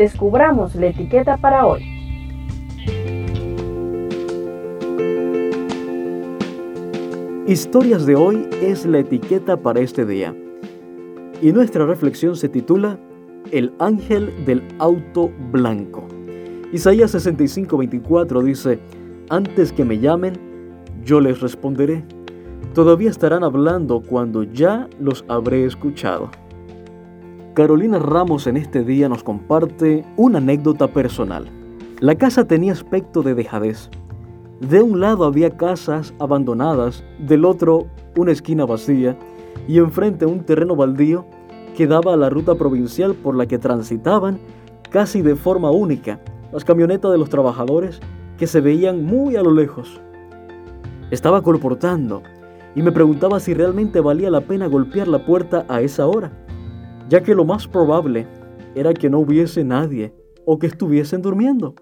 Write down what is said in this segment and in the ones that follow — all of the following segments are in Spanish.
Descubramos la etiqueta para hoy. Historias de hoy es la etiqueta para este día. Y nuestra reflexión se titula El ángel del auto blanco. Isaías 65:24 dice, Antes que me llamen, yo les responderé. Todavía estarán hablando cuando ya los habré escuchado. Carolina Ramos en este día nos comparte una anécdota personal. La casa tenía aspecto de dejadez. De un lado había casas abandonadas, del otro una esquina vacía y enfrente un terreno baldío que daba a la ruta provincial por la que transitaban casi de forma única las camionetas de los trabajadores que se veían muy a lo lejos. Estaba colportando y me preguntaba si realmente valía la pena golpear la puerta a esa hora ya que lo más probable era que no hubiese nadie o que estuviesen durmiendo.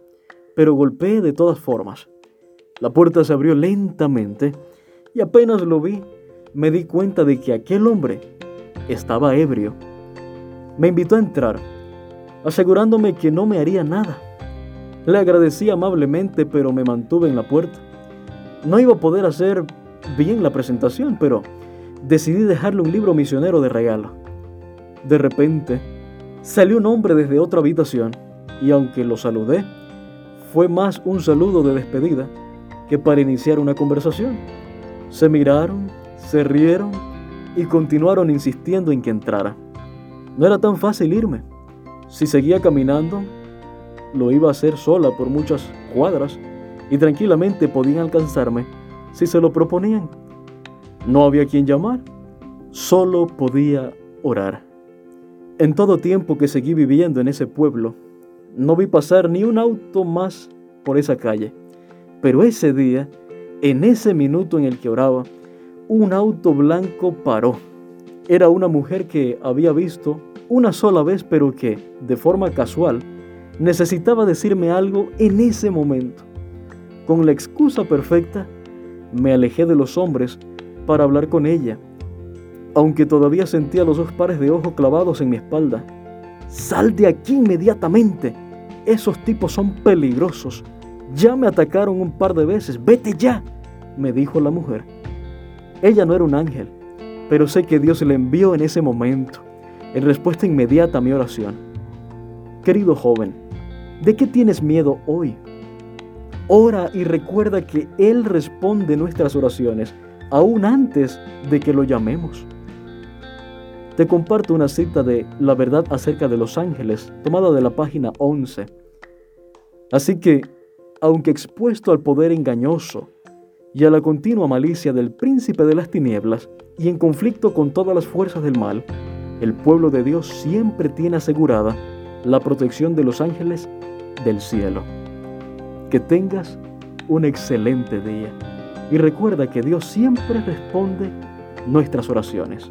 Pero golpeé de todas formas. La puerta se abrió lentamente y apenas lo vi, me di cuenta de que aquel hombre estaba ebrio. Me invitó a entrar, asegurándome que no me haría nada. Le agradecí amablemente, pero me mantuve en la puerta. No iba a poder hacer bien la presentación, pero decidí dejarle un libro misionero de regalo. De repente, salió un hombre desde otra habitación y aunque lo saludé, fue más un saludo de despedida que para iniciar una conversación. Se miraron, se rieron y continuaron insistiendo en que entrara. No era tan fácil irme. Si seguía caminando, lo iba a hacer sola por muchas cuadras y tranquilamente podían alcanzarme si se lo proponían. No había quien llamar, solo podía orar. En todo tiempo que seguí viviendo en ese pueblo, no vi pasar ni un auto más por esa calle. Pero ese día, en ese minuto en el que oraba, un auto blanco paró. Era una mujer que había visto una sola vez, pero que, de forma casual, necesitaba decirme algo en ese momento. Con la excusa perfecta, me alejé de los hombres para hablar con ella aunque todavía sentía los dos pares de ojos clavados en mi espalda. Sal de aquí inmediatamente. Esos tipos son peligrosos. Ya me atacaron un par de veces. Vete ya, me dijo la mujer. Ella no era un ángel, pero sé que Dios le envió en ese momento, en respuesta inmediata a mi oración. Querido joven, ¿de qué tienes miedo hoy? Ora y recuerda que Él responde nuestras oraciones aún antes de que lo llamemos. Te comparto una cita de La verdad acerca de los ángeles, tomada de la página 11. Así que, aunque expuesto al poder engañoso y a la continua malicia del príncipe de las tinieblas y en conflicto con todas las fuerzas del mal, el pueblo de Dios siempre tiene asegurada la protección de los ángeles del cielo. Que tengas un excelente día y recuerda que Dios siempre responde nuestras oraciones.